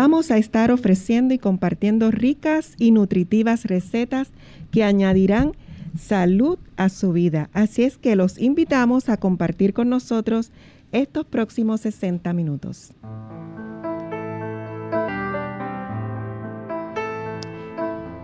Vamos a estar ofreciendo y compartiendo ricas y nutritivas recetas que añadirán salud a su vida. Así es que los invitamos a compartir con nosotros estos próximos 60 minutos.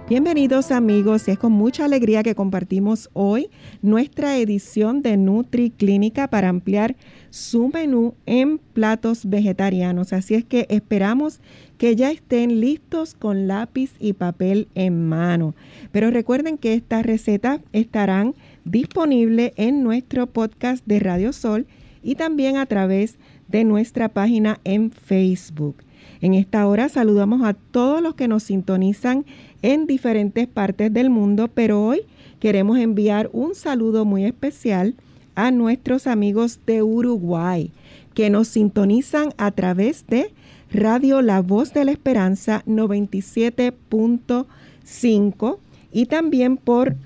Bienvenidos amigos, es con mucha alegría que compartimos hoy nuestra edición de Nutri Clínica para ampliar su menú en platos vegetarianos. Así es que esperamos que ya estén listos con lápiz y papel en mano. Pero recuerden que estas recetas estarán disponibles en nuestro podcast de Radio Sol y también a través de nuestra página en Facebook. En esta hora saludamos a todos los que nos sintonizan en diferentes partes del mundo, pero hoy queremos enviar un saludo muy especial a nuestros amigos de Uruguay que nos sintonizan a través de Radio La Voz de la Esperanza 97.5 y también por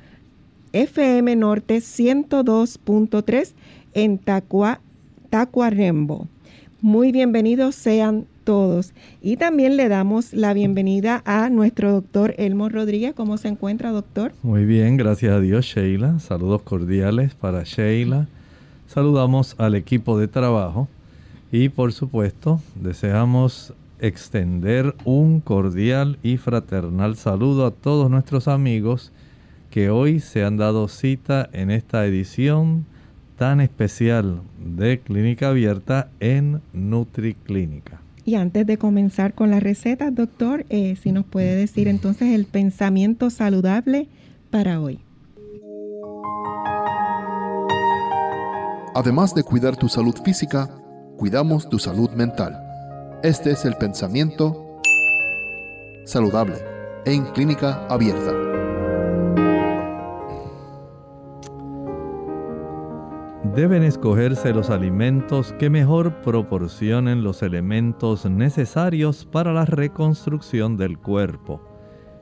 FM Norte 102.3 en Tacuarembo. Muy bienvenidos sean todos. Y también le damos la bienvenida a nuestro doctor Elmo Rodríguez. ¿Cómo se encuentra, doctor? Muy bien, gracias a Dios, Sheila. Saludos cordiales para Sheila. Saludamos al equipo de trabajo y por supuesto deseamos extender un cordial y fraternal saludo a todos nuestros amigos que hoy se han dado cita en esta edición tan especial de Clínica Abierta en NutriClínica. Y antes de comenzar con las recetas, doctor, eh, si nos puede decir entonces el pensamiento saludable para hoy. Además de cuidar tu salud física, cuidamos tu salud mental. Este es el pensamiento saludable en clínica abierta. Deben escogerse los alimentos que mejor proporcionen los elementos necesarios para la reconstrucción del cuerpo.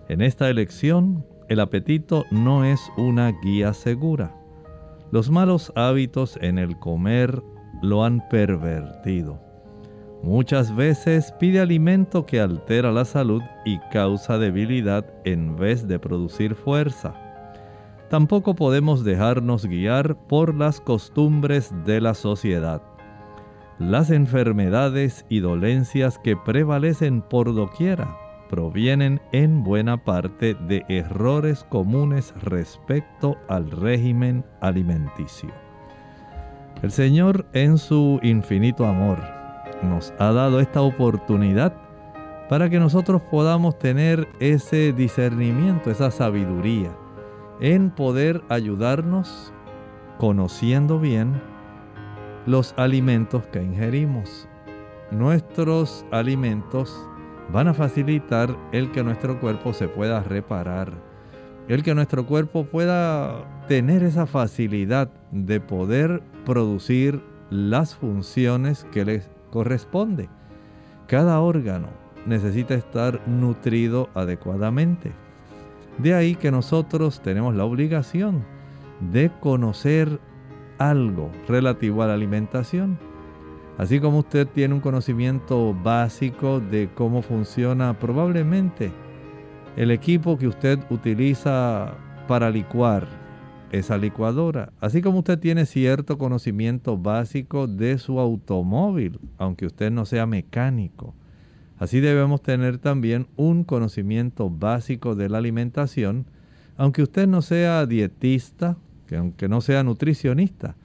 En esta elección, el apetito no es una guía segura. Los malos hábitos en el comer lo han pervertido. Muchas veces pide alimento que altera la salud y causa debilidad en vez de producir fuerza tampoco podemos dejarnos guiar por las costumbres de la sociedad. Las enfermedades y dolencias que prevalecen por doquiera provienen en buena parte de errores comunes respecto al régimen alimenticio. El Señor en su infinito amor nos ha dado esta oportunidad para que nosotros podamos tener ese discernimiento, esa sabiduría en poder ayudarnos conociendo bien los alimentos que ingerimos. Nuestros alimentos van a facilitar el que nuestro cuerpo se pueda reparar, el que nuestro cuerpo pueda tener esa facilidad de poder producir las funciones que les corresponde. Cada órgano necesita estar nutrido adecuadamente. De ahí que nosotros tenemos la obligación de conocer algo relativo a la alimentación. Así como usted tiene un conocimiento básico de cómo funciona probablemente el equipo que usted utiliza para licuar esa licuadora, así como usted tiene cierto conocimiento básico de su automóvil, aunque usted no sea mecánico Así debemos tener también un conocimiento básico de la alimentación, aunque usted no sea dietista, que aunque no sea nutricionista,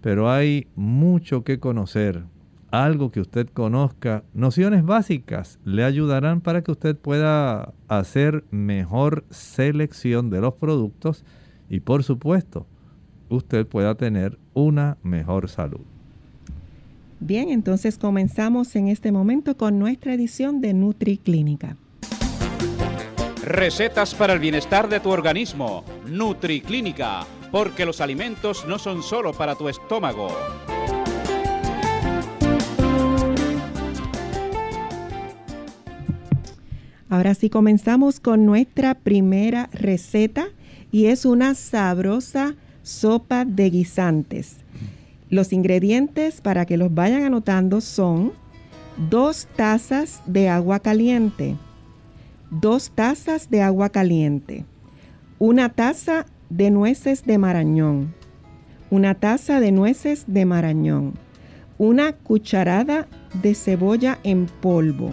pero hay mucho que conocer, algo que usted conozca, nociones básicas le ayudarán para que usted pueda hacer mejor selección de los productos y por supuesto usted pueda tener una mejor salud. Bien, entonces comenzamos en este momento con nuestra edición de NutriClínica. Recetas para el bienestar de tu organismo. NutriClínica, porque los alimentos no son solo para tu estómago. Ahora sí comenzamos con nuestra primera receta y es una sabrosa sopa de guisantes. Los ingredientes para que los vayan anotando son dos tazas de agua caliente, dos tazas de agua caliente, una taza de nueces de marañón, una taza de nueces de marañón, una cucharada de cebolla en polvo,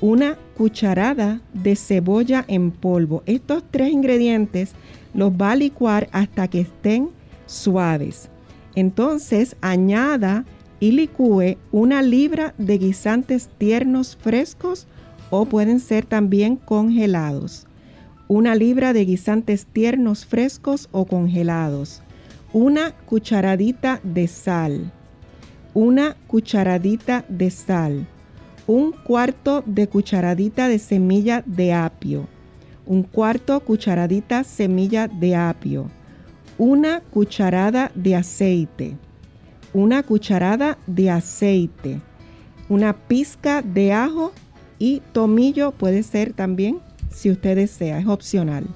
una cucharada de cebolla en polvo. Estos tres ingredientes los va a licuar hasta que estén suaves. Entonces añada y licúe una libra de guisantes tiernos frescos o pueden ser también congelados. Una libra de guisantes tiernos frescos o congelados. Una cucharadita de sal. Una cucharadita de sal. Un cuarto de cucharadita de semilla de apio. Un cuarto cucharadita semilla de apio una cucharada de aceite, una cucharada de aceite, una pizca de ajo y tomillo puede ser también si usted desea, es opcional.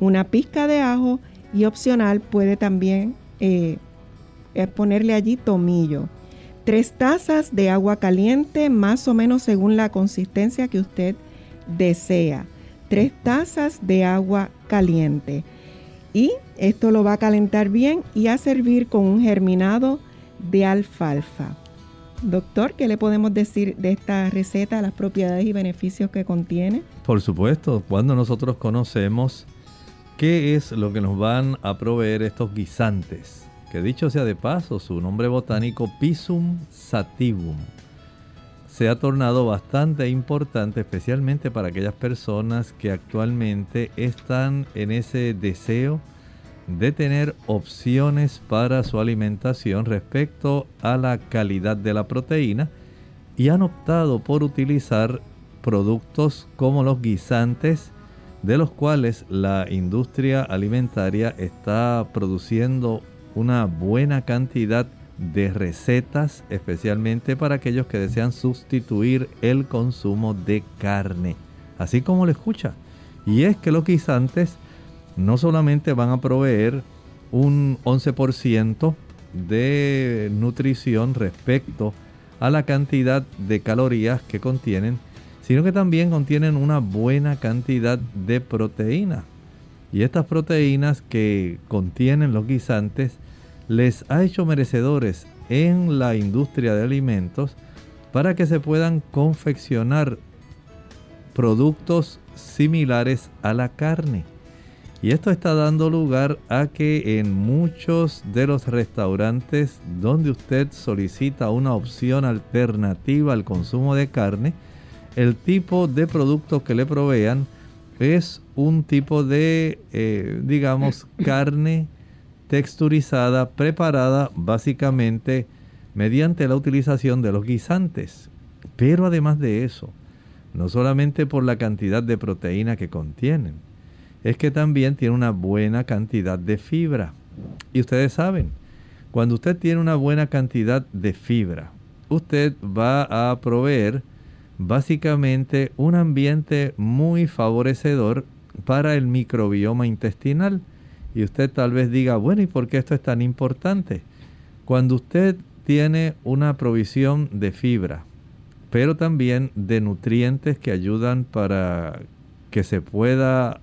Una pizca de ajo y opcional puede también eh, ponerle allí tomillo. Tres tazas de agua caliente, más o menos según la consistencia que usted desea. Tres tazas de agua caliente. Y esto lo va a calentar bien y a servir con un germinado de alfalfa. Doctor, ¿qué le podemos decir de esta receta, las propiedades y beneficios que contiene? Por supuesto, cuando nosotros conocemos qué es lo que nos van a proveer estos guisantes, que dicho sea de paso, su nombre botánico Pisum sativum, se ha tornado bastante importante, especialmente para aquellas personas que actualmente están en ese deseo de tener opciones para su alimentación respecto a la calidad de la proteína y han optado por utilizar productos como los guisantes de los cuales la industria alimentaria está produciendo una buena cantidad de recetas, especialmente para aquellos que desean sustituir el consumo de carne, así como lo escucha. Y es que los guisantes no solamente van a proveer un 11% de nutrición respecto a la cantidad de calorías que contienen, sino que también contienen una buena cantidad de proteína. Y estas proteínas que contienen los guisantes les ha hecho merecedores en la industria de alimentos para que se puedan confeccionar productos similares a la carne. Y esto está dando lugar a que en muchos de los restaurantes donde usted solicita una opción alternativa al consumo de carne, el tipo de producto que le provean es un tipo de, eh, digamos, carne texturizada, preparada básicamente mediante la utilización de los guisantes. Pero además de eso, no solamente por la cantidad de proteína que contienen, es que también tiene una buena cantidad de fibra. Y ustedes saben, cuando usted tiene una buena cantidad de fibra, usted va a proveer básicamente un ambiente muy favorecedor para el microbioma intestinal y usted tal vez diga, bueno, ¿y por qué esto es tan importante? Cuando usted tiene una provisión de fibra, pero también de nutrientes que ayudan para que se pueda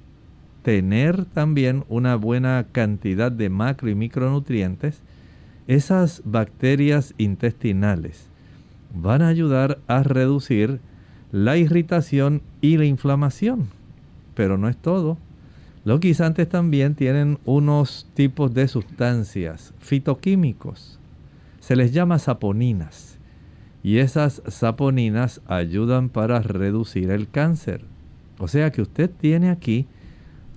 tener también una buena cantidad de macro y micronutrientes, esas bacterias intestinales van a ayudar a reducir la irritación y la inflamación. Pero no es todo. Los guisantes también tienen unos tipos de sustancias fitoquímicos. Se les llama saponinas. Y esas saponinas ayudan para reducir el cáncer. O sea que usted tiene aquí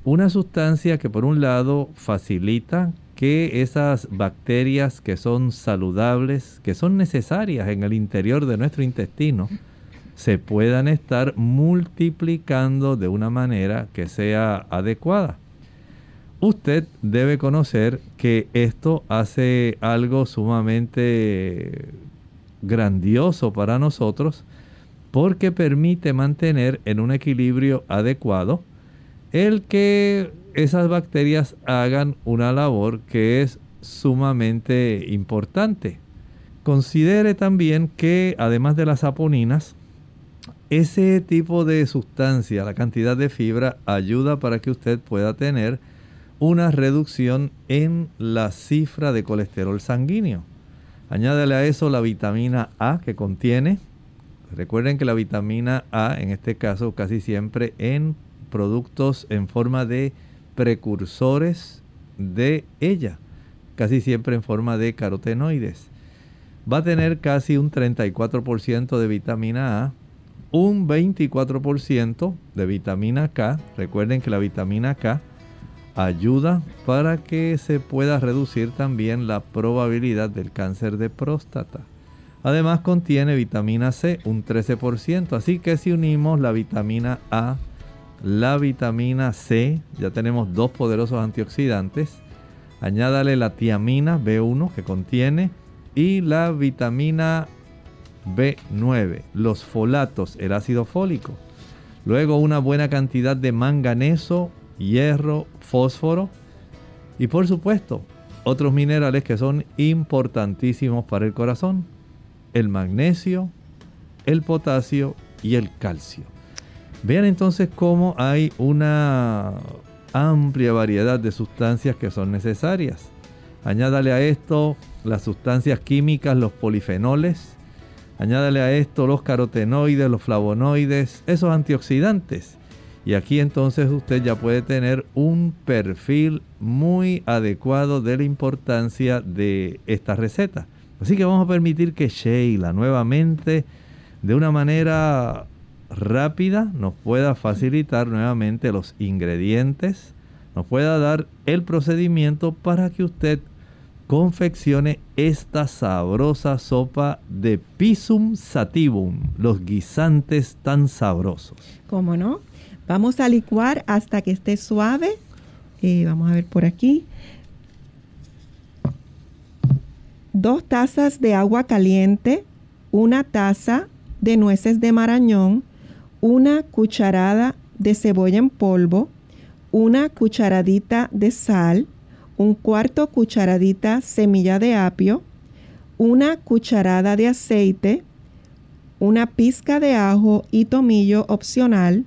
una sustancia que por un lado facilita que esas bacterias que son saludables, que son necesarias en el interior de nuestro intestino, se puedan estar multiplicando de una manera que sea adecuada. Usted debe conocer que esto hace algo sumamente grandioso para nosotros porque permite mantener en un equilibrio adecuado el que esas bacterias hagan una labor que es sumamente importante. Considere también que además de las saponinas, ese tipo de sustancia, la cantidad de fibra, ayuda para que usted pueda tener una reducción en la cifra de colesterol sanguíneo. Añádele a eso la vitamina A que contiene. Recuerden que la vitamina A, en este caso casi siempre en productos en forma de precursores de ella, casi siempre en forma de carotenoides. Va a tener casi un 34% de vitamina A, un 24% de vitamina K. Recuerden que la vitamina K ayuda para que se pueda reducir también la probabilidad del cáncer de próstata. Además contiene vitamina C, un 13%, así que si unimos la vitamina A, la vitamina C, ya tenemos dos poderosos antioxidantes, añádale la tiamina B1 que contiene y la vitamina B9, los folatos, el ácido fólico. Luego una buena cantidad de manganeso, hierro, fósforo y por supuesto otros minerales que son importantísimos para el corazón, el magnesio, el potasio y el calcio. Vean entonces cómo hay una amplia variedad de sustancias que son necesarias. Añádale a esto las sustancias químicas, los polifenoles. Añádale a esto los carotenoides, los flavonoides, esos antioxidantes y aquí entonces usted ya puede tener un perfil muy adecuado de la importancia de esta receta. Así que vamos a permitir que Sheila nuevamente, de una manera rápida, nos pueda facilitar nuevamente los ingredientes, nos pueda dar el procedimiento para que usted confeccione esta sabrosa sopa de pisum sativum, los guisantes tan sabrosos. ¿Cómo no? Vamos a licuar hasta que esté suave. Eh, vamos a ver por aquí. Dos tazas de agua caliente, una taza de nueces de marañón, una cucharada de cebolla en polvo, una cucharadita de sal, un cuarto cucharadita semilla de apio, una cucharada de aceite, una pizca de ajo y tomillo opcional,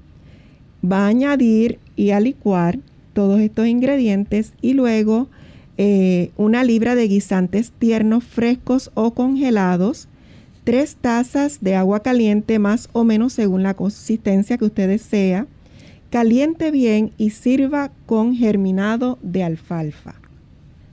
va a añadir y a licuar todos estos ingredientes y luego eh, una libra de guisantes tiernos frescos o congelados, tres tazas de agua caliente más o menos según la consistencia que usted desea, caliente bien y sirva con germinado de alfalfa.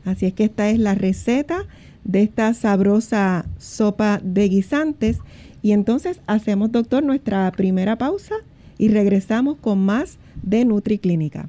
Así es que esta es la receta de esta sabrosa sopa de guisantes. Y entonces hacemos, doctor, nuestra primera pausa y regresamos con más de NutriClínica.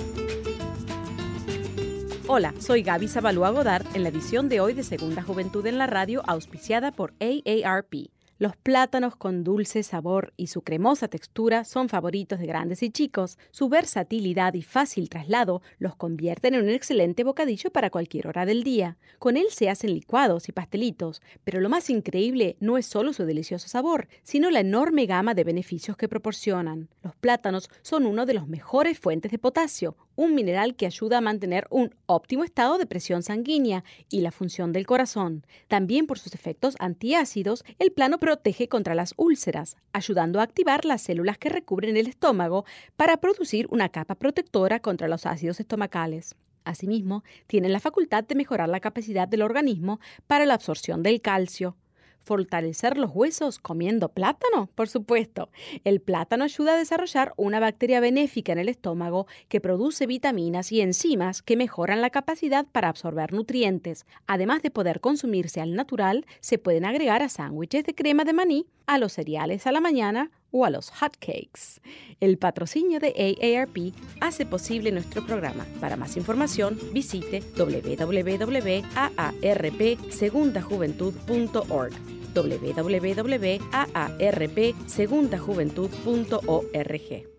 Hola, soy Gaby Zabalúa Godard en la edición de hoy de Segunda Juventud en la Radio, auspiciada por AARP. Los plátanos con dulce sabor y su cremosa textura son favoritos de grandes y chicos. Su versatilidad y fácil traslado los convierten en un excelente bocadillo para cualquier hora del día. Con él se hacen licuados y pastelitos, pero lo más increíble no es solo su delicioso sabor, sino la enorme gama de beneficios que proporcionan. Los plátanos son uno de los mejores fuentes de potasio, un mineral que ayuda a mantener un óptimo estado de presión sanguínea y la función del corazón. También por sus efectos antiácidos, el plano protege contra las úlceras, ayudando a activar las células que recubren el estómago para producir una capa protectora contra los ácidos estomacales. Asimismo, tienen la facultad de mejorar la capacidad del organismo para la absorción del calcio. Fortalecer los huesos comiendo plátano, por supuesto. El plátano ayuda a desarrollar una bacteria benéfica en el estómago que produce vitaminas y enzimas que mejoran la capacidad para absorber nutrientes. Además de poder consumirse al natural, se pueden agregar a sándwiches de crema de maní, a los cereales a la mañana o a los hotcakes. El patrocinio de AARP hace posible nuestro programa. Para más información, visite www.aarpsegundajuventud.org www.aarpsegundajuventud.org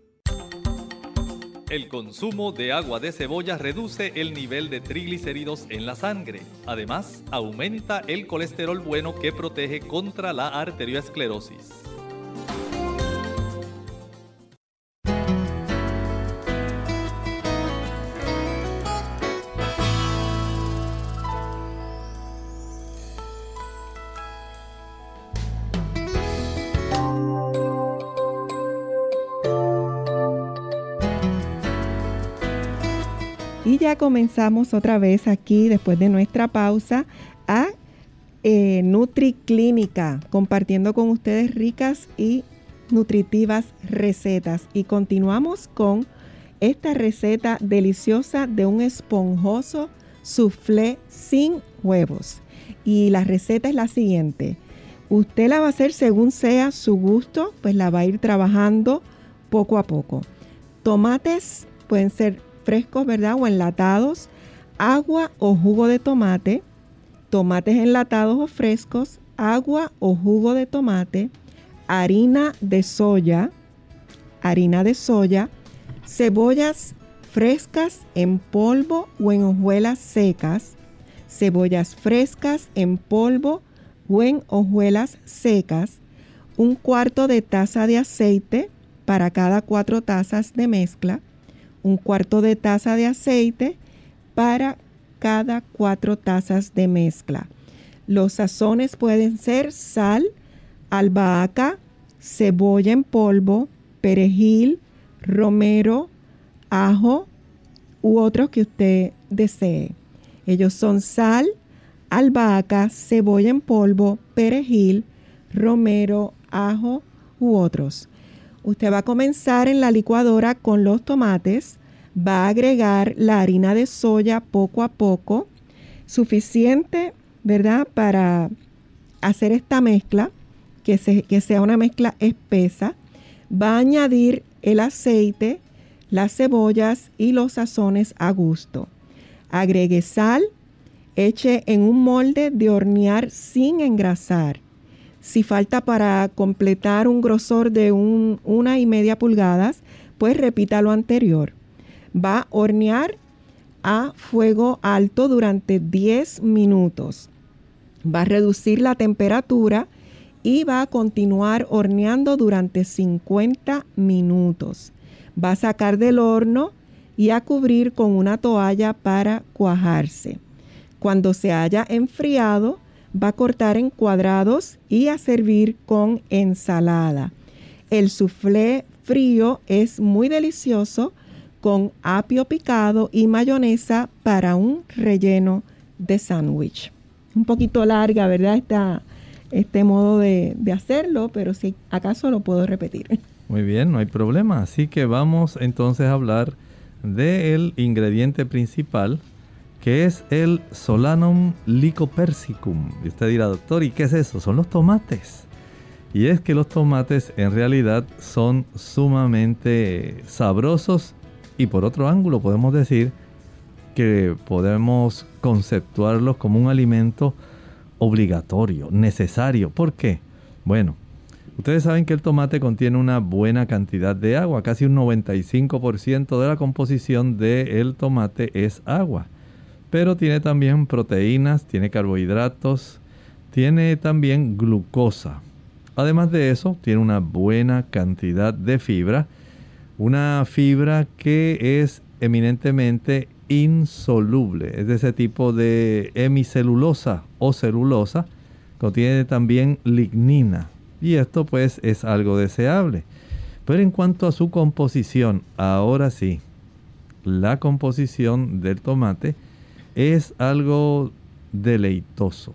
el consumo de agua de cebolla reduce el nivel de triglicéridos en la sangre. Además, aumenta el colesterol bueno que protege contra la arteriosclerosis. Comenzamos otra vez aquí, después de nuestra pausa, a eh, NutriClínica, compartiendo con ustedes ricas y nutritivas recetas. Y continuamos con esta receta deliciosa de un esponjoso soufflé sin huevos. Y la receta es la siguiente. Usted la va a hacer según sea su gusto, pues la va a ir trabajando poco a poco. Tomates pueden ser frescos, ¿verdad? O enlatados, agua o jugo de tomate, tomates enlatados o frescos, agua o jugo de tomate, harina de soya, harina de soya, cebollas frescas en polvo o en hojuelas secas, cebollas frescas en polvo o en hojuelas secas, un cuarto de taza de aceite para cada cuatro tazas de mezcla, un cuarto de taza de aceite para cada cuatro tazas de mezcla. Los sazones pueden ser sal, albahaca, cebolla en polvo, perejil, romero, ajo u otros que usted desee. Ellos son sal, albahaca, cebolla en polvo, perejil, romero, ajo u otros. Usted va a comenzar en la licuadora con los tomates, va a agregar la harina de soya poco a poco, suficiente, ¿verdad? Para hacer esta mezcla, que, sea una mezcla espesa. Va a añadir el aceite, las cebollas y los sazones a gusto. Agregue sal, eche en un molde de hornear sin engrasar. Si falta para completar un grosor de una y media pulgadas, pues repita lo anterior. Va a hornear a fuego alto durante 10 minutos. Va a reducir la temperatura y va a continuar horneando durante 50 minutos. Va a sacar del horno y a cubrir con una toalla para cuajarse. Cuando se haya enfriado, va a cortar en cuadrados y a servir con ensalada. El soufflé frío es muy delicioso con apio picado y mayonesa para un relleno de sándwich. Un poquito larga, ¿verdad? Este modo de hacerlo, pero si acaso lo puedo repetir. Muy bien, no hay problema. Así que vamos entonces a hablar del ingrediente principal que es el Solanum lycopersicum. Y usted dirá, doctor, ¿y qué es eso? Son los tomates. Y es que los tomates en realidad son sumamente sabrosos y por otro ángulo podemos decir que podemos conceptuarlos como un alimento obligatorio, necesario. ¿Por qué? Bueno, ustedes saben que el tomate contiene una buena cantidad de agua, casi un 95% de la composición del tomate es agua pero tiene también proteínas, tiene carbohidratos, tiene también glucosa. Además de eso, tiene una buena cantidad de fibra, una fibra que es eminentemente insoluble, es de ese tipo de hemicelulosa o celulosa, contiene también lignina y esto pues es algo deseable. Pero en cuanto a su composición, ahora sí, la composición del tomate es algo deleitoso.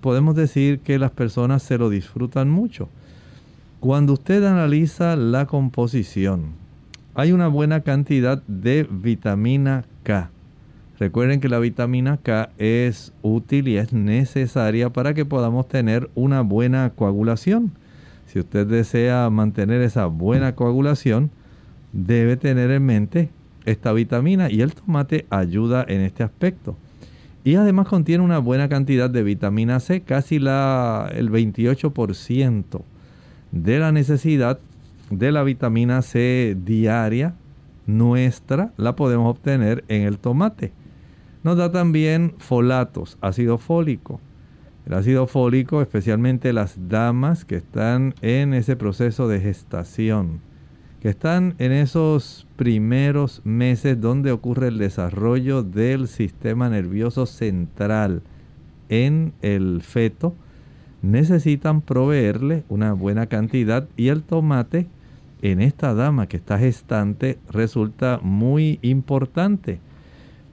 podemos decir que las personas se lo disfrutan mucho. Cuando usted analiza la composición, hay una buena cantidad de vitamina K. Recuerden que la vitamina K es útil y es necesaria para que podamos tener una buena coagulación. Si usted desea mantener esa buena coagulación, debe tener en mente esta vitamina y el tomate ayuda en este aspecto. Y además contiene una buena cantidad de vitamina C, casi la, el 28% de la necesidad de la vitamina C diaria nuestra la podemos obtener en el tomate. Nos da también folatos, ácido fólico. El ácido fólico, especialmente las damas que están en ese proceso de gestación, que están en esos primeros meses donde ocurre el desarrollo del sistema nervioso central en el feto, necesitan proveerle una buena cantidad y el tomate en esta dama que está gestante resulta muy importante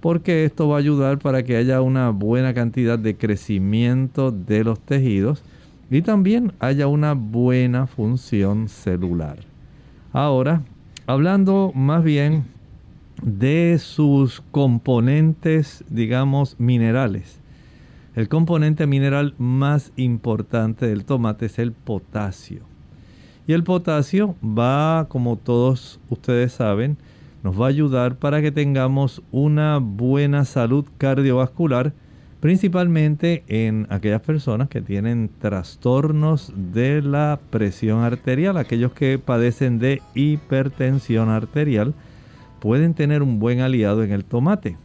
porque esto va a ayudar para que haya una buena cantidad de crecimiento de los tejidos y también haya una buena función celular. Ahora, hablando más bien de sus componentes, digamos, minerales. El componente mineral más importante del tomate es el potasio. Y el potasio va, como todos ustedes saben, nos va a ayudar para que tengamos una buena salud cardiovascular, principalmente en aquellas personas que tienen trastornos de la presión arterial, aquellos que padecen de hipertensión arterial, pueden tener un buen aliado en el tomate.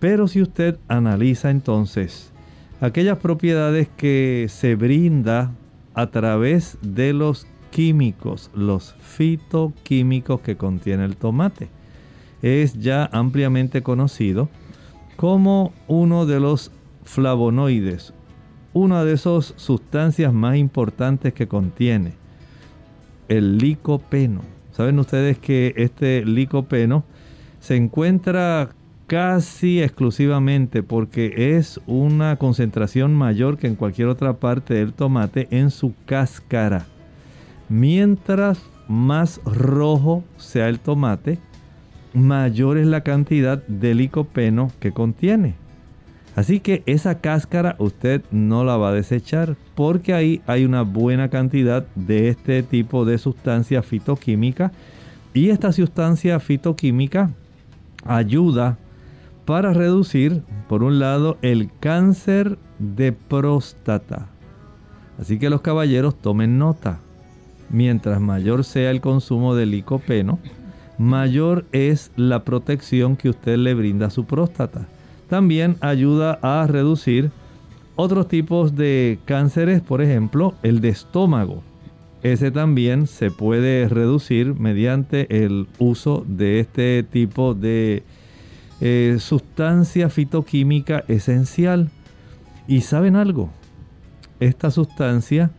Pero si usted analiza entonces aquellas propiedades que se brinda a través de los químicos, los fitoquímicos que contiene el tomate. Es ya ampliamente conocido como uno de los flavonoides, una de esas sustancias más importantes que contiene, el licopeno. Saben ustedes que este licopeno se encuentra casi exclusivamente porque es una concentración mayor que en cualquier otra parte del tomate en su cáscara. Mientras más rojo sea el tomate, mayor es la cantidad de licopeno que contiene. Así que esa cáscara usted no la va a desechar porque ahí hay una buena cantidad de este tipo de sustancia fitoquímica y esta sustancia fitoquímica ayuda para reducir, por un lado, el cáncer de próstata. Así que los caballeros tomen nota mientras mayor sea el consumo de licopeno, mayor es la protección que usted le brinda a su próstata. También ayuda a reducir otros tipos de cánceres, por ejemplo, el de estómago. Ese también se puede reducir mediante el uso de este tipo de eh, sustancia fitoquímica esencial. ¿Y saben algo? Esta sustancia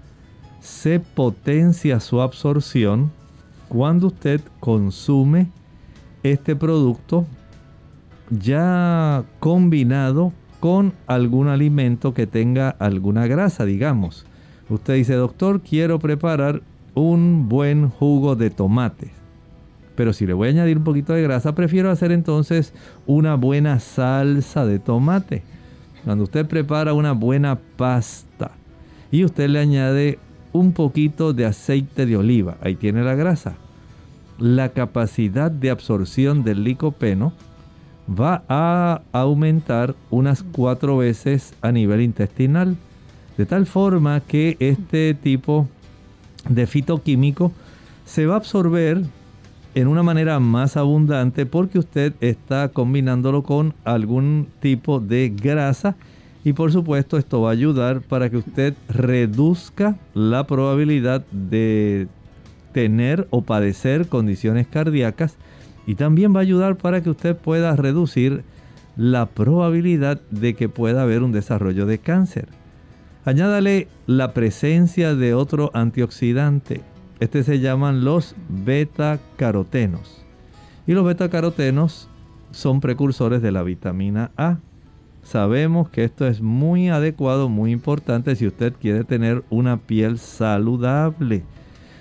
se potencia su absorción cuando usted consume este producto ya combinado con algún alimento que tenga alguna grasa, digamos. Usted dice, doctor, quiero preparar un buen jugo de tomate. Pero si le voy a añadir un poquito de grasa, prefiero hacer entonces una buena salsa de tomate. Cuando usted prepara una buena pasta y usted le añade un poquito de aceite de oliva, ahí tiene la grasa. La capacidad de absorción del licopeno va a aumentar unas cuatro veces a nivel intestinal, de tal forma que este tipo de fitoquímico se va a absorber en una manera más abundante porque usted está combinándolo con algún tipo de grasa y por supuesto esto va a ayudar para que usted reduzca la probabilidad de tener o padecer condiciones cardíacas y también va a ayudar para que usted pueda reducir la probabilidad de que pueda haber un desarrollo de cáncer. Añádale la presencia de otro antioxidante. Este se llaman los beta-carotenos. Y los beta-carotenos son precursores de la vitamina A. sabemos que esto es muy adecuado, muy importante si usted quiere tener una piel saludable.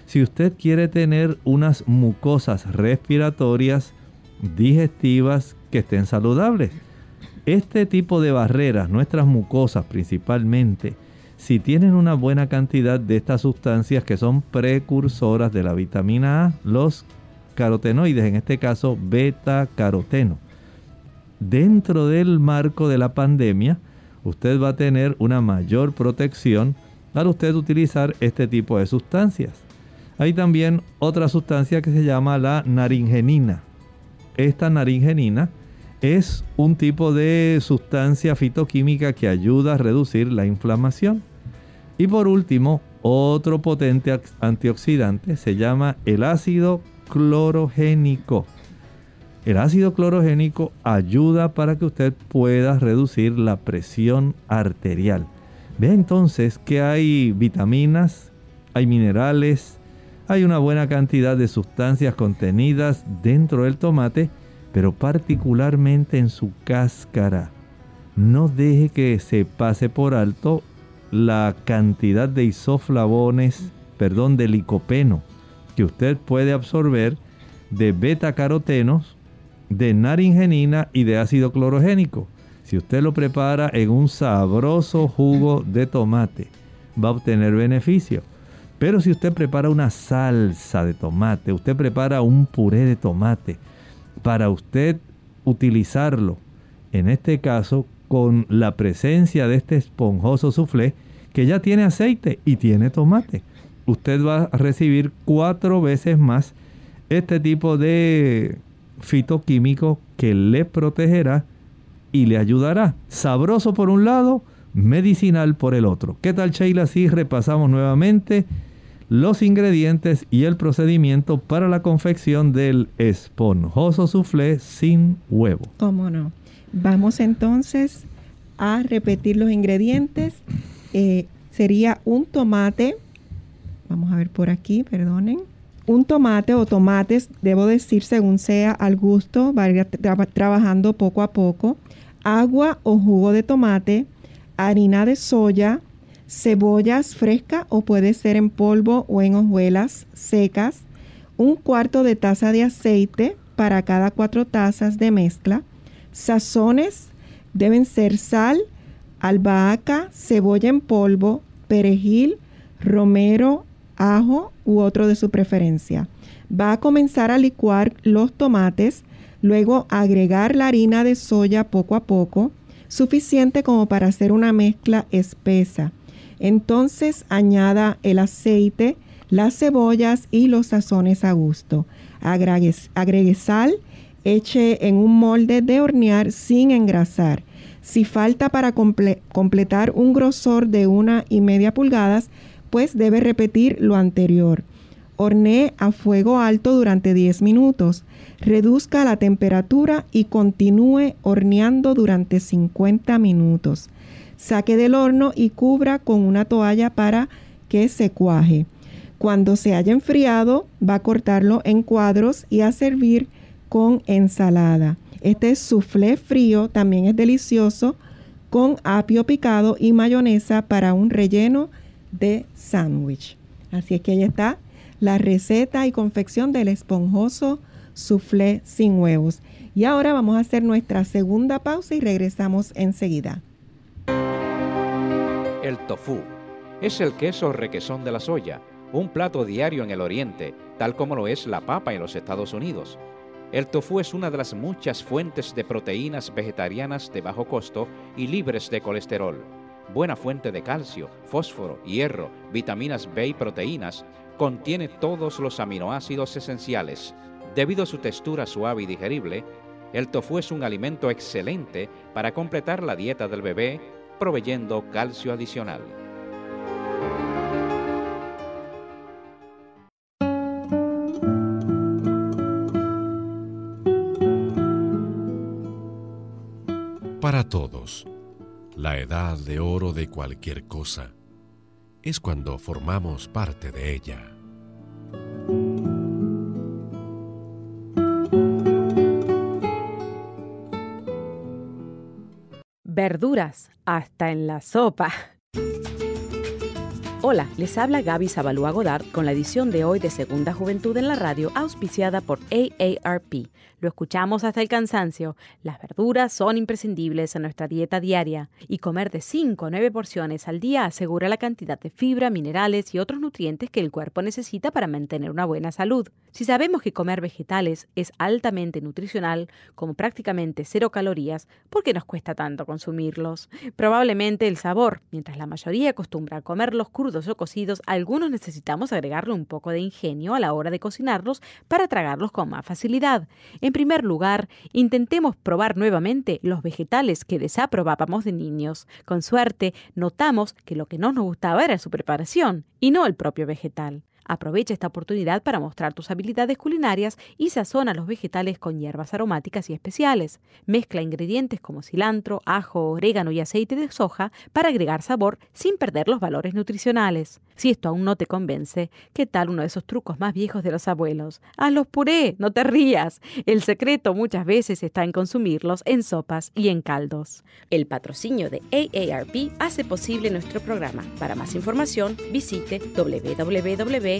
Si usted quiere tener unas mucosas respiratorias, digestivas que estén saludables. Este tipo de barreras, nuestras mucosas principalmente, si tienen una buena cantidad de estas sustancias que son precursoras de la vitamina A, los carotenoides, en este caso beta caroteno. Dentro del marco de la pandemia, usted va a tener una mayor protección al usted utilizar este tipo de sustancias. Hay también otra sustancia que se llama la naringenina. Esta naringenina es un tipo de sustancia fitoquímica que ayuda a reducir la inflamación. Y por último, otro potente antioxidante se llama el ácido clorogénico. El ácido clorogénico ayuda para que usted pueda reducir la presión arterial. Ve entonces que hay vitaminas, hay minerales, hay una buena cantidad de sustancias contenidas dentro del tomate, pero particularmente en su cáscara. No deje que se pase por alto la cantidad de isoflavones, perdón, de licopeno que usted puede absorber de beta-carotenos, de naringenina y de ácido clorogénico. Si usted lo prepara en un sabroso jugo de tomate, va a obtener beneficio. Pero si usted prepara una salsa de tomate, usted prepara un puré de tomate, para usted utilizarlo, en este caso con la presencia de este esponjoso soufflé que ya tiene aceite y tiene tomate. Usted va a recibir cuatro veces más este tipo de fitoquímico que le protegerá y le ayudará. Sabroso por un lado, medicinal por el otro. ¿Qué tal Sheila? Si repasamos nuevamente los ingredientes y el procedimiento para la confección del esponjoso soufflé sin huevo. ¿Cómo no? Vamos entonces a repetir los ingredientes. Eh, sería un tomate, vamos a ver por aquí, perdonen. Un tomate o tomates, debo decir según sea al gusto, va trabajando poco a poco. Agua o jugo de tomate, harina de soya, cebollas fresca o puede ser en polvo o en hojuelas secas, un cuarto de taza de aceite para cada cuatro tazas de mezcla, sazones deben ser sal, albahaca, cebolla en polvo, perejil, romero, ajo u otro de su preferencia. Va a comenzar a licuar los tomates, luego agregar la harina de soya poco a poco, suficiente como para hacer una mezcla espesa. Entonces añada el aceite, las cebollas y los sazones a gusto. Agregue, sal, eche en un molde de hornear sin engrasar. Si falta para completar un grosor de una y media pulgadas, pues debe repetir lo anterior. Hornee a fuego alto durante 10 minutos. Reduzca la temperatura y continúe horneando durante 50 minutos. Saque del horno y cubra con una toalla para que se cuaje. Cuando se haya enfriado, va a cortarlo en cuadros y a servir con ensalada. Este soufflé frío también es delicioso con apio picado y mayonesa para un relleno de sándwich. Así es que ahí está la receta y confección del esponjoso soufflé sin huevos. Y ahora vamos a hacer nuestra segunda pausa y regresamos enseguida. El tofu es el queso requesón de la soya, un plato diario en el Oriente, tal como lo es la papa en los Estados Unidos. El tofu es una de las muchas fuentes de proteínas vegetarianas de bajo costo y libres de colesterol. Buena fuente de calcio, fósforo, hierro, vitaminas B y proteínas, contiene todos los aminoácidos esenciales. Debido a su textura suave y digerible, el tofu es un alimento excelente para completar la dieta del bebé proveyendo calcio adicional. La edad de oro de cualquier cosa es cuando formamos parte de ella. verduras, hasta en la sopa. Hola, les habla Gaby Zabalúa Godard con la edición de hoy de Segunda Juventud en la Radio, auspiciada por AARP. Lo escuchamos hasta el cansancio. Las verduras son imprescindibles en nuestra dieta diaria y comer de 5 a 9 porciones al día asegura la cantidad de fibra, minerales y otros nutrientes que el cuerpo necesita para mantener una buena salud. Si sabemos que comer vegetales es altamente nutricional, como prácticamente cero calorías, ¿por qué nos cuesta tanto consumirlos? Probablemente el sabor. Mientras la mayoría acostumbra a comerlos crudos o cocidos, algunos necesitamos agregarle un poco de ingenio a la hora de cocinarlos para tragarlos con más facilidad. Primer lugar, intentemos probar nuevamente los vegetales que desaprobábamos de niños. Con suerte, notamos que lo que no nos gustaba era su preparación y no el propio vegetal. Aprovecha esta oportunidad para mostrar tus habilidades culinarias y sazona los vegetales con hierbas aromáticas y especiales. Mezcla ingredientes como cilantro, ajo, orégano y aceite de soja para agregar sabor sin perder los valores nutricionales. Si esto aún no te convence, ¿qué tal uno de esos trucos más viejos de los abuelos? Hazlos puré, no te rías. El secreto muchas veces está en consumirlos en sopas y en caldos. El patrocinio de AARP hace posible nuestro programa. Para más información, visite www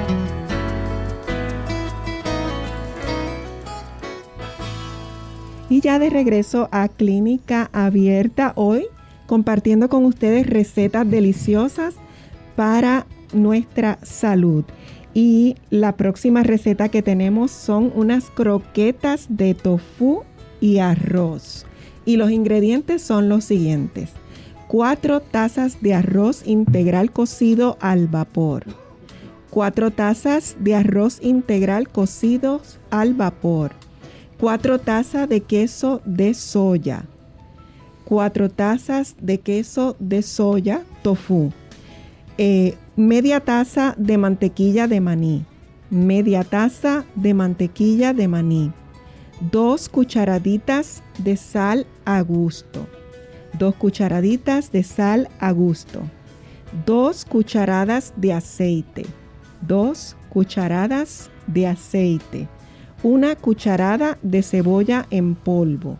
Y ya de regreso a Clínica Abierta hoy, compartiendo con ustedes recetas deliciosas para nuestra salud. Y la próxima receta que tenemos son unas croquetas de tofu y arroz. Y los ingredientes son los siguientes. Cuatro tazas de arroz integral cocido al vapor. Cuatro tazas de arroz integral cocidos al vapor 4 tazas de queso de soya, 4 tazas de queso de soya tofu, eh, media taza de mantequilla de maní, media taza de mantequilla de maní, 2 cucharaditas de sal a gusto, 2 cucharaditas de sal a gusto, 2 cucharadas de aceite, 2 cucharadas de aceite una cucharada de cebolla en polvo,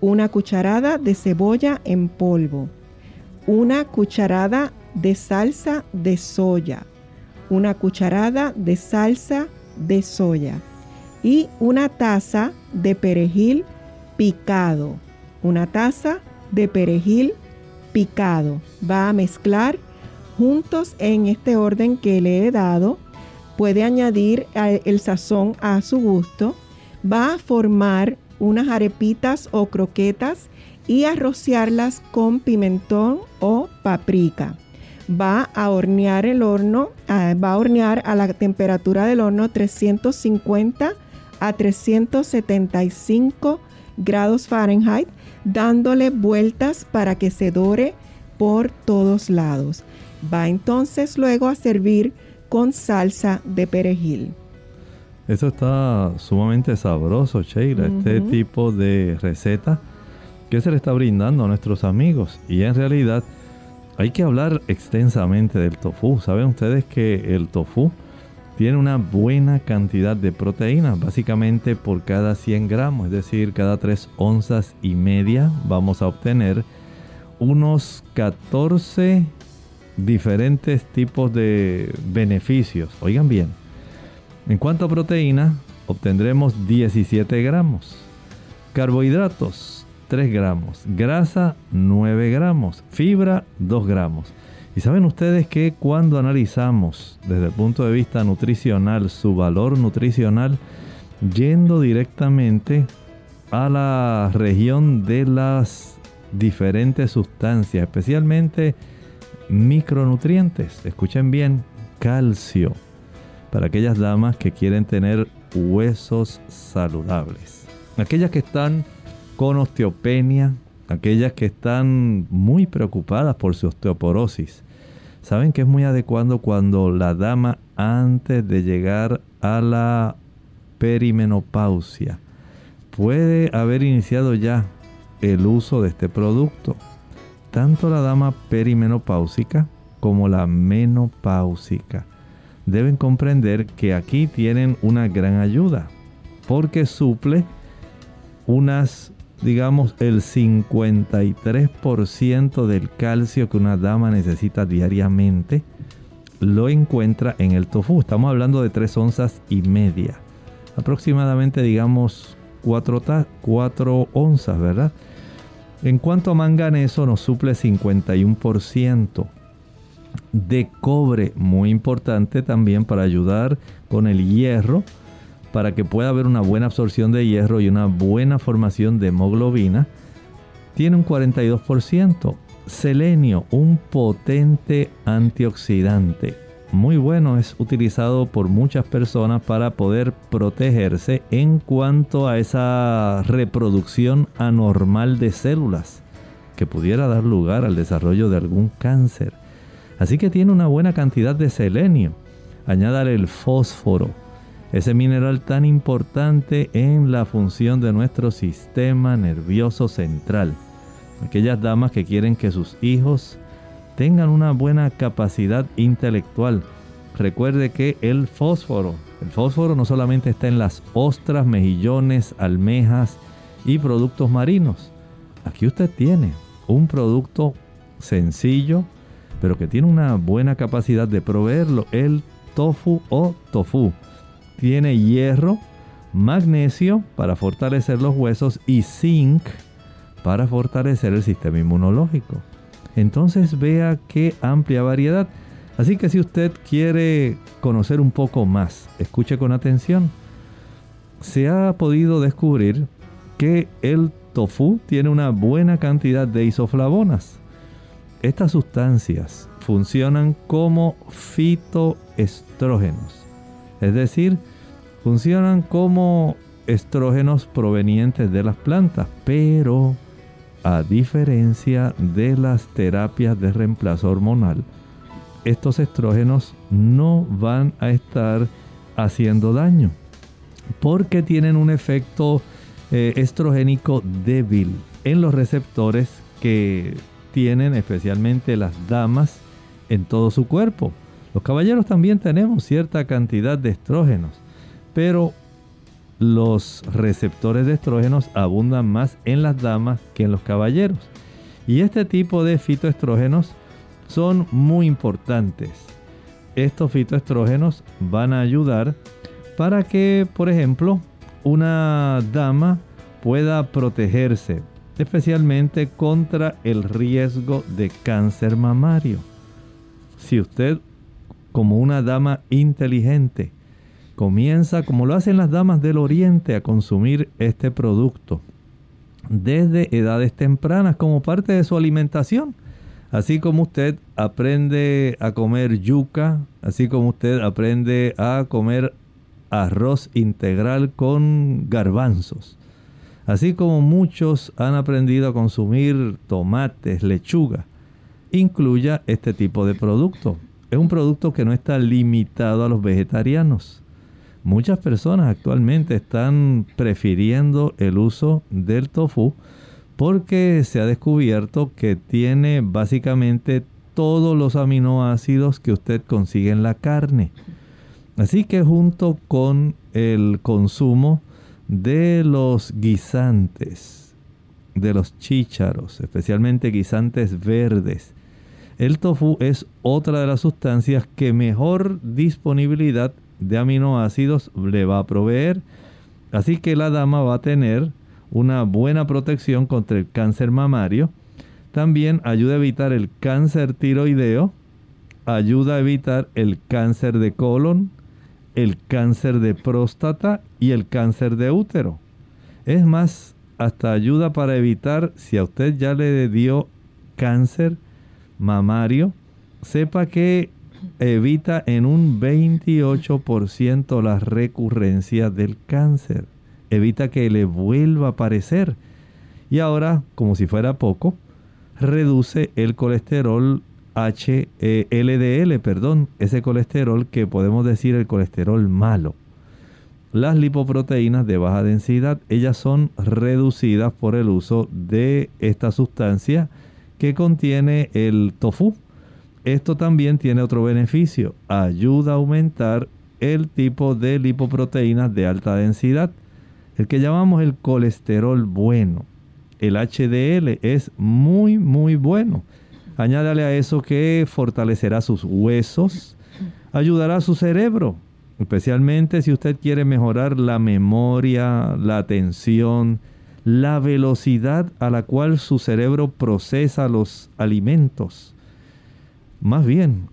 una cucharada de cebolla en polvo, una cucharada de salsa de soya, una cucharada de salsa de soya y una taza de perejil picado, una taza de perejil picado. Va a mezclar juntos en este orden que le he dado puede añadir el sazón a su gusto, va a formar unas arepitas o croquetas y a rociarlas con pimentón o paprika. Va a hornear el horno, va a hornear a la temperatura del horno 350 a 375 grados Fahrenheit, dándole vueltas para que se dore por todos lados. Va entonces luego a servir con salsa de perejil. Eso está sumamente sabroso, Sheila, este tipo de receta que se le está brindando a nuestros amigos. Y en realidad hay que hablar extensamente del tofu. Saben ustedes que el tofu tiene una buena cantidad de proteínas, básicamente por cada 100 gramos, es decir, cada 3 onzas y media vamos a obtener unos 14 diferentes tipos de beneficios. Oigan bien, en cuanto a proteína, obtendremos 17 gramos. Carbohidratos, 3 gramos. Grasa, 9 gramos. Fibra, 2 gramos. Y saben ustedes que cuando analizamos desde el punto de vista nutricional su valor nutricional, yendo directamente a la región de las diferentes sustancias, especialmente micronutrientes, escuchen bien, calcio, para aquellas damas que quieren tener huesos saludables, aquellas que están con osteopenia, aquellas que están muy preocupadas por su osteoporosis, saben que es muy adecuado cuando la dama antes de llegar a la perimenopausia puede haber iniciado ya el uso de este producto. Tanto la dama perimenopáusica como la menopáusica deben comprender que aquí tienen una gran ayuda porque suple unas digamos, el 53% del calcio que una dama necesita diariamente lo encuentra en el tofu. Estamos hablando de 3 onzas y media. Aproximadamente, digamos, 4, 4 onzas, ¿verdad? En cuanto a manganeso, nos suple 51% de cobre, muy importante también para ayudar con el hierro para que pueda haber una buena absorción de hierro y una buena formación de hemoglobina, tiene un 42%. Selenio, un potente antioxidante. Muy bueno, es utilizado por muchas personas para poder protegerse en cuanto a esa reproducción anormal de células que pudiera dar lugar al desarrollo de algún cáncer. Así que tiene una buena cantidad de selenio. Añádale el fósforo, ese mineral tan importante en la función de nuestro sistema nervioso central. Aquellas damas que quieren que sus hijos tengan una buena capacidad intelectual. Recuerde que el fósforo, el fósforo no solamente está en las ostras, mejillones, almejas y productos marinos. Aquí usted tiene un producto sencillo, pero que tiene una buena capacidad de proveerlo, el tofu o tofu tiene hierro, magnesio para fortalecer los huesos y zinc para fortalecer el sistema inmunológico. Entonces vea qué amplia variedad. Así que si usted quiere conocer un poco más, escuche con atención. Se ha podido descubrir que el tofu tiene una buena cantidad de isoflavonas. Estas sustancias funcionan como fitoestrógenos es decir, funcionan como estrógenos provenientes de las plantas, pero a diferencia de las terapias de reemplazo hormonal, estos estrógenos no van a estar haciendo daño porque tienen un efecto eh, estrogénico débil en los receptores que tienen especialmente las damas en todo su cuerpo. Los caballeros también tenemos cierta cantidad de estrógenos, pero los receptores de estrógenos abundan más en las damas que en los caballeros. Y este tipo de fitoestrógenos son muy importantes. Estos fitoestrógenos van a ayudar para que, por ejemplo, una dama pueda protegerse especialmente contra el riesgo de cáncer mamario. Si usted como una dama inteligente. Comienza, como lo hacen las damas del oriente, a consumir este producto desde edades tempranas como parte de su alimentación. Así como usted aprende a comer yuca, así como usted aprende a comer arroz integral con garbanzos. Así como muchos han aprendido a consumir tomates, lechuga, incluya este tipo de producto es un producto que no está limitado a los vegetarianos. Muchas personas actualmente están prefiriendo el uso del tofu porque se ha descubierto que tiene básicamente todos los aminoácidos que usted consigue en la carne. Así que junto con el consumo de los guisantes, de los chícharos, especialmente guisantes verdes, el tofu es otra de las sustancias que mejor disponibilidad de aminoácidos le va a proveer. Así que la dama va a tener una buena protección contra el cáncer mamario. También ayuda a evitar el cáncer tiroideo ayuda a evitar el cáncer de colon, el cáncer de próstata y el cáncer de útero. Es más, hasta ayuda para evitar, si a usted ya le dio cáncer mamario, sepa que evita en un 28% la recurrencia del cáncer. Evita que le vuelva a aparecer. Y ahora, como si fuera poco, reduce el colesterol HLDL, perdón, ese colesterol que podemos decir el colesterol malo. Las lipoproteínas de baja densidad, ellas son reducidas por el uso de esta sustancia que contiene el tofu. Esto también tiene otro beneficio, ayuda a aumentar el tipo de lipoproteínas de alta densidad, el que llamamos el colesterol bueno. El HDL es muy, muy bueno. Añádale a eso que fortalecerá sus huesos, ayudará a su cerebro, especialmente si usted quiere mejorar la memoria, la atención, la velocidad a la cual su cerebro procesa los alimentos. Más bien,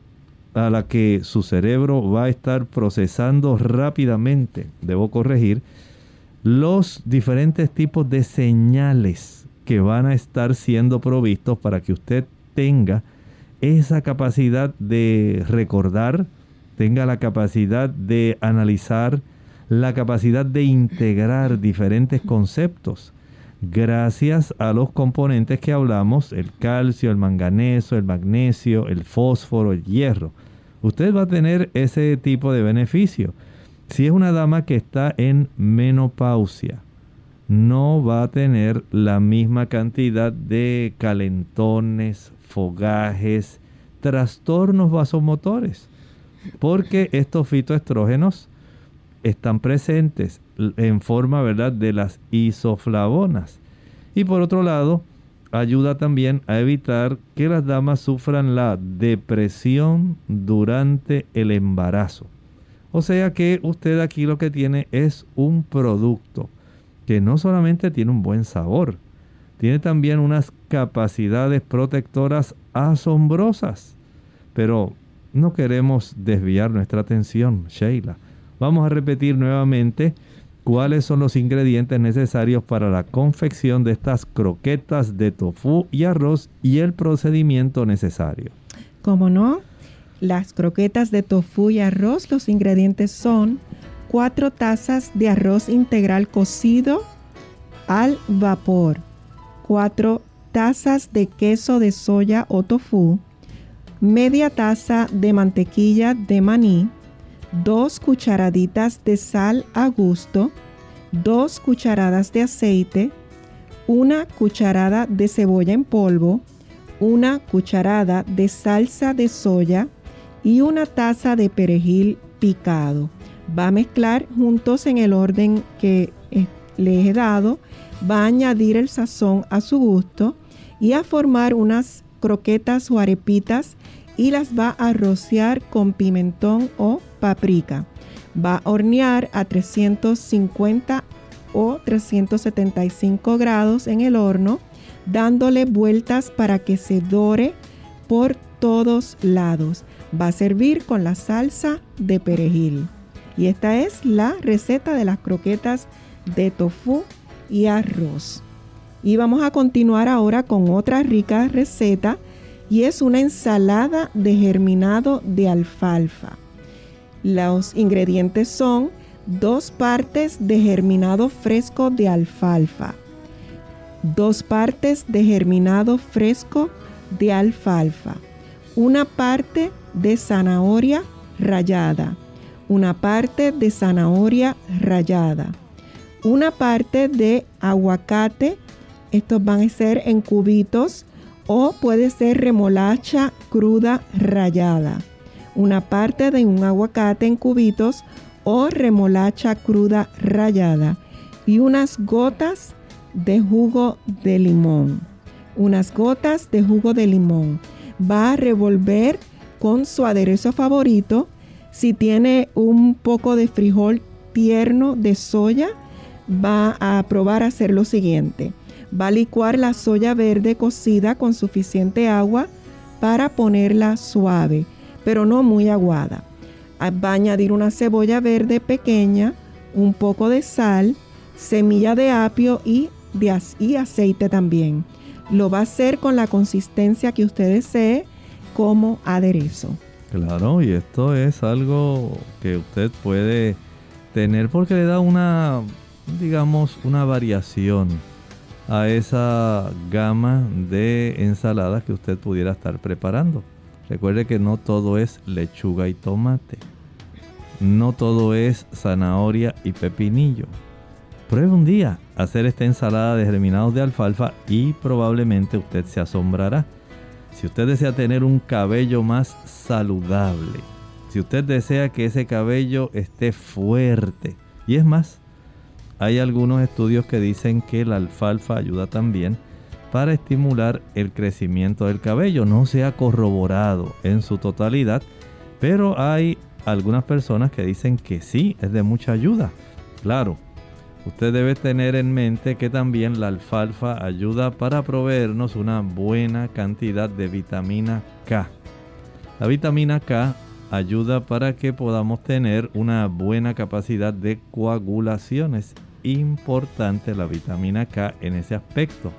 a la que su cerebro va a estar procesando rápidamente, debo corregir, los diferentes tipos de señales que van a estar siendo provistos para que usted tenga esa capacidad de recordar, tenga la capacidad de analizar, la capacidad de integrar diferentes conceptos gracias a los componentes que hablamos, el calcio, el manganeso, el magnesio, el fósforo, el hierro. Usted va a tener ese tipo de beneficio. Si es una dama que está en menopausia, no va a tener la misma cantidad de calentones, fogajes, trastornos vasomotores, porque estos fitoestrógenos están presentes en forma, ¿verdad?, de las isoflavonas. Y por otro lado, ayuda también a evitar que las damas sufran la depresión durante el embarazo. O sea que usted aquí lo que tiene es un producto que no solamente tiene un buen sabor, tiene también unas capacidades protectoras asombrosas. Pero no queremos desviar nuestra atención, Sheila. Vamos a repetir nuevamente cuáles son los ingredientes necesarios para la confección de estas croquetas de tofu y arroz y el procedimiento necesario. Como no, las croquetas de tofu y arroz, los ingredientes son 4 tazas de arroz integral cocido al vapor, 4 tazas de queso de soya o tofu, media taza de mantequilla de maní, 2 cucharaditas de sal a gusto, 2 cucharadas de aceite, una cucharada de cebolla en polvo, una cucharada de salsa de soya y una taza de perejil picado. Va a mezclar juntos en el orden que eh, le he dado, va a añadir el sazón a su gusto y a formar unas croquetas o arepitas y las va a rociar con pimentón o paprika. Va a hornear a 350 o 375 grados en el horno, dándole vueltas para que se dore por todos lados. Va a servir con la salsa de perejil. Y esta es la receta de las croquetas de tofu y arroz. Y vamos a continuar ahora con otra rica receta y es una ensalada de germinado de alfalfa. Los ingredientes son dos partes de germinado fresco de alfalfa, dos partes de germinado fresco de alfalfa, una parte de zanahoria rallada, una parte de zanahoria rallada, una parte de aguacate, estos van a ser en cubitos o puede ser remolacha cruda rallada. Una parte de un aguacate en cubitos o remolacha cruda rallada y unas gotas de jugo de limón. Unas gotas de jugo de limón. Va a revolver con su aderezo favorito. Si tiene un poco de frijol tierno de soya, va a probar a hacer lo siguiente Va a licuar la soya verde cocida con suficiente agua para ponerla suave. pero no muy aguada. Ah, va a añadir una cebolla verde pequeña, un poco de sal, semilla de apio y, de, y aceite también. Lo va a hacer con la consistencia que usted desee como aderezo. Claro, y esto es algo que usted puede tener porque le da una, digamos, una variación a esa gama de ensaladas que usted pudiera estar preparando. Recuerde que no todo es lechuga y tomate. No todo es zanahoria y pepinillo. Pruebe un día hacer esta ensalada de germinados de alfalfa y probablemente usted se asombrará. Si usted desea tener un cabello más saludable, si usted desea que ese cabello esté fuerte, y es más, hay algunos estudios que dicen que la alfalfa ayuda también para estimular el crecimiento del cabello. No se ha corroborado en su totalidad, pero hay algunas personas que dicen que sí, es de mucha ayuda. Claro, usted debe tener en mente que también la alfalfa ayuda para proveernos una buena cantidad de vitamina K. La vitamina K ayuda para que podamos tener una buena capacidad de coagulación. Importante la vitamina K en ese aspecto.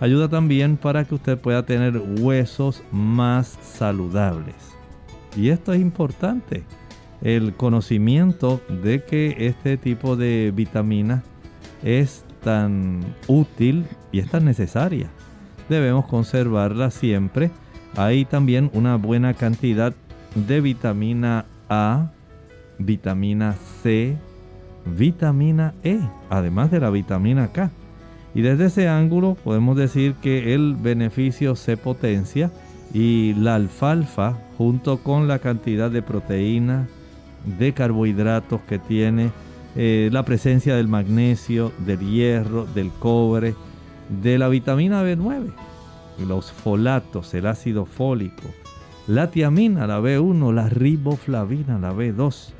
Ayuda también para que usted pueda tener huesos más saludables. Y esto es importante. El conocimiento de que este tipo de vitamina es tan útil y es tan necesaria. Debemos conservarla siempre. Hay también una buena cantidad de vitamina A, vitamina C, vitamina E, además de la vitamina K. Y desde ese ángulo podemos decir que el beneficio se potencia y la alfalfa junto con la cantidad de proteína, de carbohidratos que tiene, eh, la presencia del magnesio, del hierro, del cobre, de la vitamina B9, los folatos, el ácido fólico, la tiamina, la B1, la riboflavina, la B2,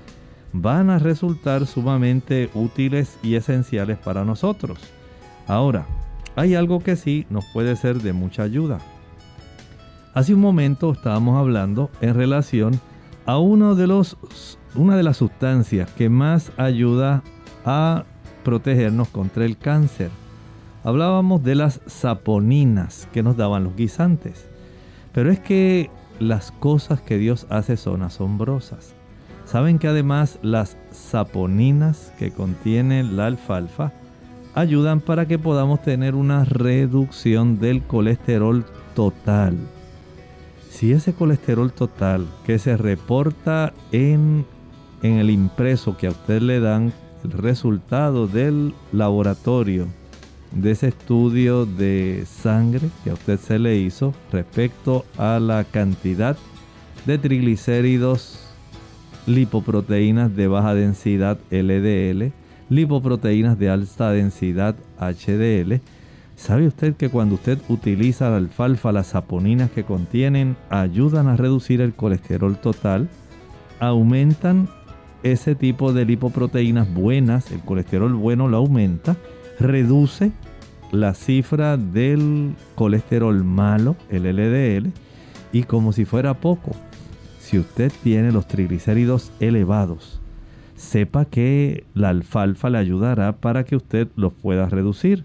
van a resultar sumamente útiles y esenciales para nosotros. Ahora, hay algo que sí nos puede ser de mucha ayuda. Hace un momento estábamos hablando en relación a una de las sustancias que más ayuda a protegernos contra el cáncer. Hablábamos de las saponinas que nos daban los guisantes. Pero es que las cosas que Dios hace son asombrosas. Saben que además las saponinas que contiene la alfalfa ayudan para que podamos tener una reducción del colesterol total. Si ese colesterol total que se reporta en, en el impreso que a usted le dan, el resultado del laboratorio, de ese estudio de sangre que a usted se le hizo respecto a la cantidad de triglicéridos, lipoproteínas de baja densidad LDL, lipoproteínas de alta densidad HDL. ¿Sabe usted que cuando usted utiliza la alfalfa, las saponinas que contienen ayudan a reducir el colesterol total? Aumentan ese tipo de lipoproteínas buenas, el colesterol bueno lo aumenta, reduce la cifra del colesterol malo, el LDL, y como si fuera poco, si usted tiene los triglicéridos elevados, sepa que la alfalfa le ayudará para que usted los pueda reducir.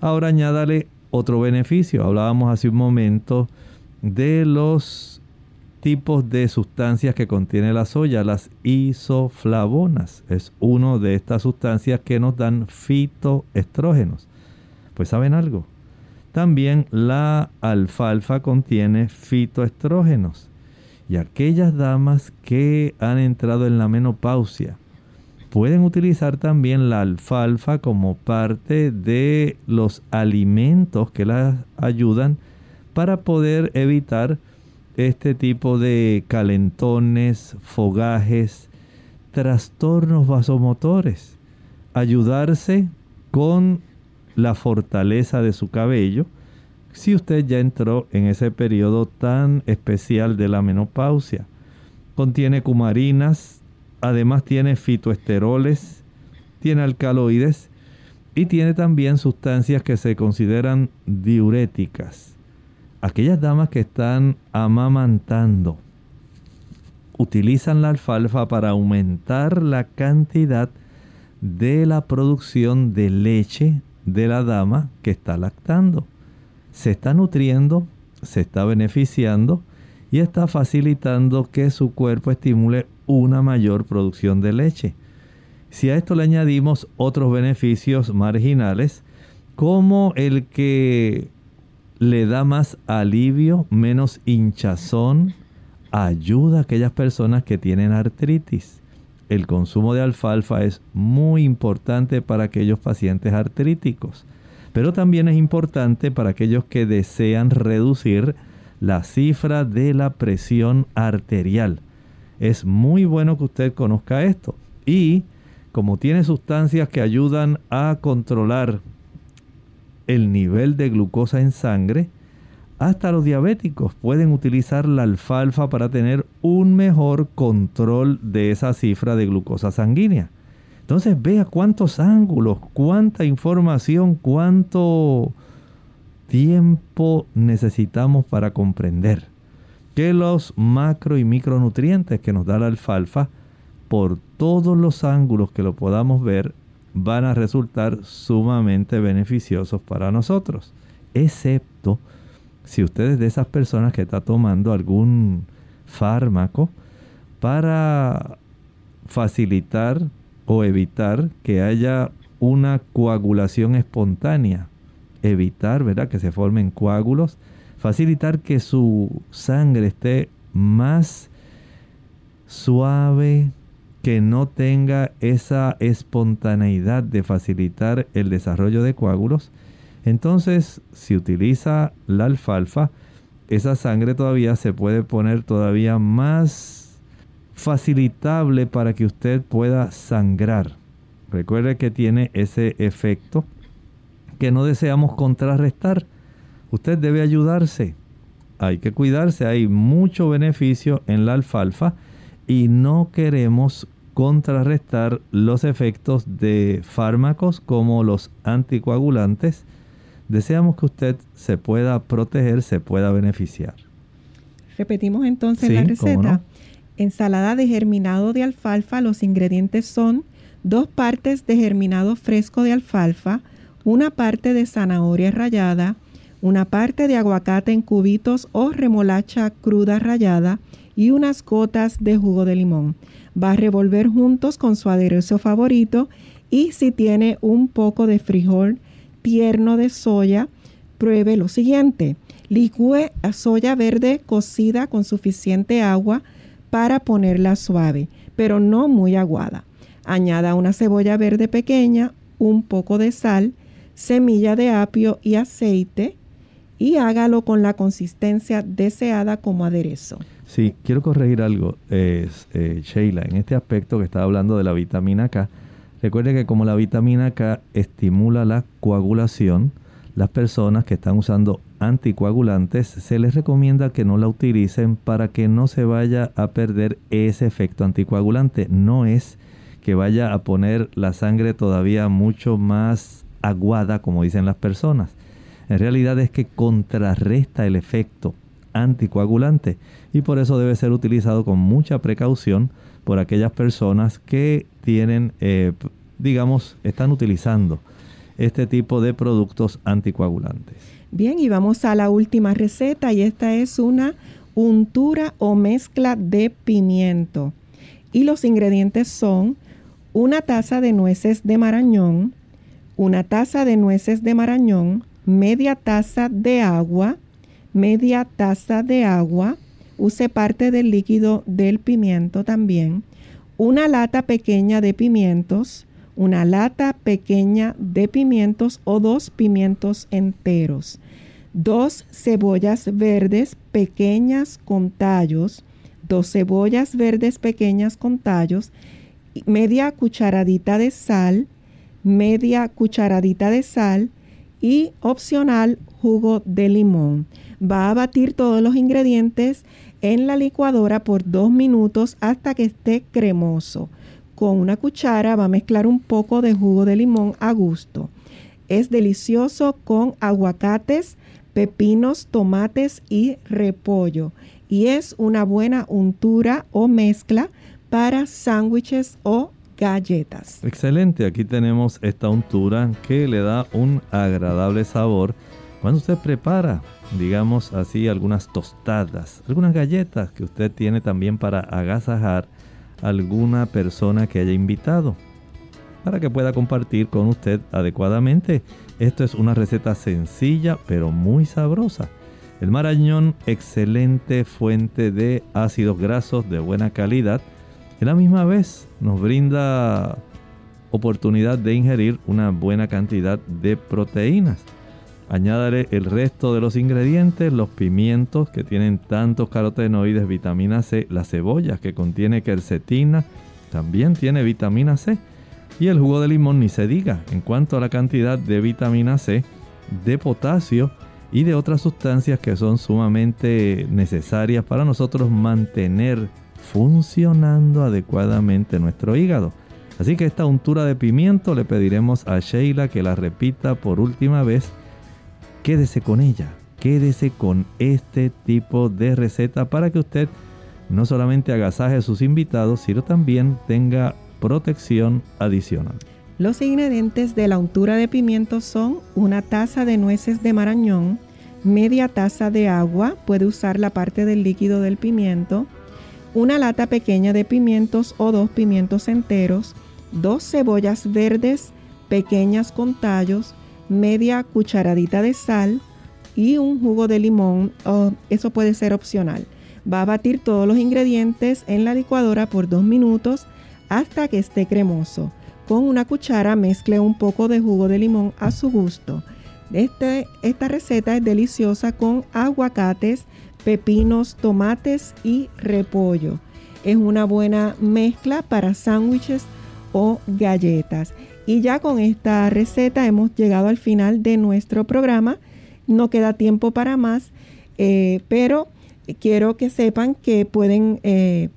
Ahora añádale otro beneficio. Hablábamos hace un momento de los tipos de sustancias que contiene la soya, las isoflavonas. Es una de estas sustancias que nos dan fitoestrógenos. Pues saben algo. También la alfalfa contiene fitoestrógenos. Y aquellas damas que han entrado en la menopausia pueden utilizar también la alfalfa como parte de los alimentos que las ayudan para poder evitar este tipo de calentones, fogajes, trastornos vasomotores. Ayudarse con la fortaleza de su cabello si usted ya entró en ese periodo tan especial de la menopausia. Contiene cumarinas, además tiene fitoesteroles, tiene alcaloides y tiene también sustancias que se consideran diuréticas aquellas damas que están amamantando, utilizan la alfalfa para aumentar la cantidad de la producción de leche de la dama que está lactando. Se está nutriendo, se está beneficiando y está facilitando que su cuerpo estimule una mayor producción de leche. Si a esto le añadimos otros beneficios marginales, como el que le da más alivio, menos hinchazón, ayuda a aquellas personas que tienen artritis. El consumo de alfalfa es muy importante para aquellos pacientes artríticos, pero también es importante para aquellos que desean reducir la cifra de la presión arterial. Es muy bueno que usted conozca esto y como tiene sustancias que ayudan a controlar el nivel de glucosa en sangre, hasta los diabéticos pueden utilizar la alfalfa para tener un mejor control de esa cifra de glucosa sanguínea. Entonces vea cuántos ángulos, cuánta información, cuánto tiempo necesitamos para comprender que los macro y micronutrientes que nos da la alfalfa, por todos los ángulos que lo podamos ver, van a resultar sumamente beneficiosos para nosotros, excepto si usted es de esas personas que está tomando algún fármaco para facilitar o evitar que haya una coagulación espontánea, evitar, ¿verdad?, que se formen coágulos, facilitar que su sangre esté más suave, que no tenga esa espontaneidad de facilitar el desarrollo de coágulos, entonces si utiliza la alfalfa, esa sangre todavía se puede poner todavía más facilitable para que usted pueda sangrar. Recuerde que tiene ese efecto que no deseamos contrarrestar. Usted debe ayudarse. Hay que cuidarse. Hay mucho beneficio en la alfalfa y no queremos contrarrestar los efectos de fármacos como los anticoagulantes. Deseamos que usted se pueda proteger, se pueda beneficiar. Repetimos entonces la receta. Ensalada de germinado de alfalfa. Los ingredientes son dos partes de germinado fresco de alfalfa, una parte de zanahoria rallada, una parte de aguacate en cubitos o remolacha cruda rallada y unas gotas de jugo de limón. Va a revolver juntos con su aderezo favorito y si tiene un poco de frijol tierno de soya, pruebe lo siguiente. Licúe a soya verde cocida con suficiente agua para ponerla suave, pero no muy aguada. Añada una cebolla verde pequeña, un poco de sal, semilla de apio y aceite y hágalo con la consistencia deseada como aderezo. Sí, quiero corregir algo, eh, Sheila, en este aspecto que estaba hablando de la vitamina K. Recuerde que como la vitamina K estimula la coagulación, las personas que están usando anticoagulantes se les recomienda que no la utilicen para que no se vaya a perder ese efecto anticoagulante. No es que vaya a poner la sangre todavía mucho más aguada, como dicen las personas. En realidad es que contrarresta el efecto anticoagulante y por eso debe ser utilizado con mucha precaución por aquellas personas que tienen, eh, digamos, están utilizando este tipo de productos anticoagulantes. Bien, y vamos a la última receta y esta es una untura o mezcla de pimiento. Y los ingredientes son una taza de nueces de marañón, una taza de nueces de marañón, media taza de agua, media taza de agua, use parte del líquido del pimiento también, una lata pequeña de pimientos, una lata pequeña de pimientos o dos pimientos enteros, dos cebollas verdes pequeñas con tallos, dos cebollas verdes pequeñas con tallos, media cucharadita de sal, media cucharadita de sal y opcional jugo de limón. Va a batir todos los ingredientes en la licuadora por dos minutos hasta que esté cremoso. Con una cuchara va a mezclar un poco de jugo de limón a gusto. Es delicioso con aguacates, pepinos, tomates y repollo. y es una buena untura o mezcla para sándwiches o galletas. Excelente, aquí tenemos esta untura que le da un agradable sabor cuando usted prepara, digamos así, algunas tostadas, algunas galletas que usted tiene también para agasajar alguna persona que haya invitado, para que pueda compartir con usted adecuadamente. Esto es una receta sencilla pero muy sabrosa. El marañón, excelente fuente de ácidos grasos de buena calidad, y la misma vez nos brinda oportunidad de ingerir una buena cantidad de proteínas. Añádale el resto de los ingredientes, los pimientos que tienen tantos carotenoides, vitamina C, las cebollas que contiene quercetina, también tiene vitamina C. Y el jugo de limón ni se diga en cuanto a la cantidad de vitamina C, de potasio y de otras sustancias que son sumamente necesarias para nosotros mantener funcionando adecuadamente nuestro hígado. Así que esta untura de pimiento le pediremos a Sheila que la repita por última vez quédese con ella, quédese con este tipo de receta para que usted no solamente agasaje a sus invitados, sino también tenga protección adicional. Los ingredientes de la untura de pimiento son una taza de nueces de marañón, media taza de agua, puede usar la parte del líquido del pimiento, una lata pequeña de pimientos o dos pimientos enteros, dos cebollas verdes pequeñas con tallos, media cucharadita de sal y un jugo de limón. eso puede ser opcional. Va a batir todos los ingredientes en la licuadora por dos minutos hasta que esté cremoso. Con una cuchara mezcle un poco de jugo de limón a su gusto. Este, esta receta es deliciosa con aguacates, pepinos, tomates y repollo. Es una buena mezcla para sándwiches o galletas. Y ya con esta receta hemos llegado al final de nuestro programa. No queda tiempo para más, eh, pero quiero que sepan que pueden, eh,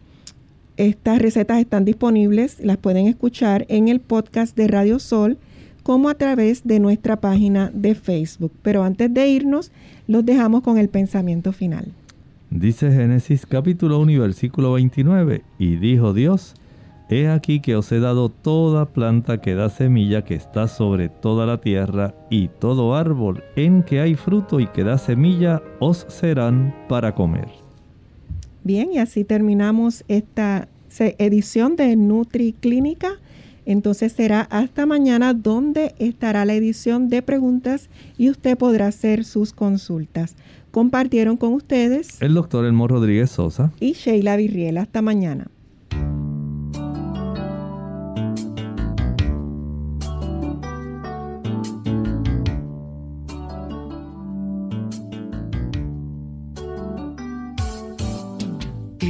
estas recetas están disponibles, las pueden escuchar en el podcast de Radio Sol como a través de nuestra página de Facebook. Pero antes de irnos, los dejamos con el pensamiento final. Dice Génesis capítulo 1 versículo 29, y dijo Dios, He aquí que os he dado toda planta que da semilla que está sobre toda la tierra, y todo árbol en que hay fruto y que da semilla os serán para comer. Bien, y así terminamos esta edición de Nutri Clínica. Entonces será hasta mañana donde estará la edición de preguntas y usted podrá hacer sus consultas. Compartieron con ustedes el doctor Elmo Rodríguez Sosa y Sheila Virriel. Hasta mañana.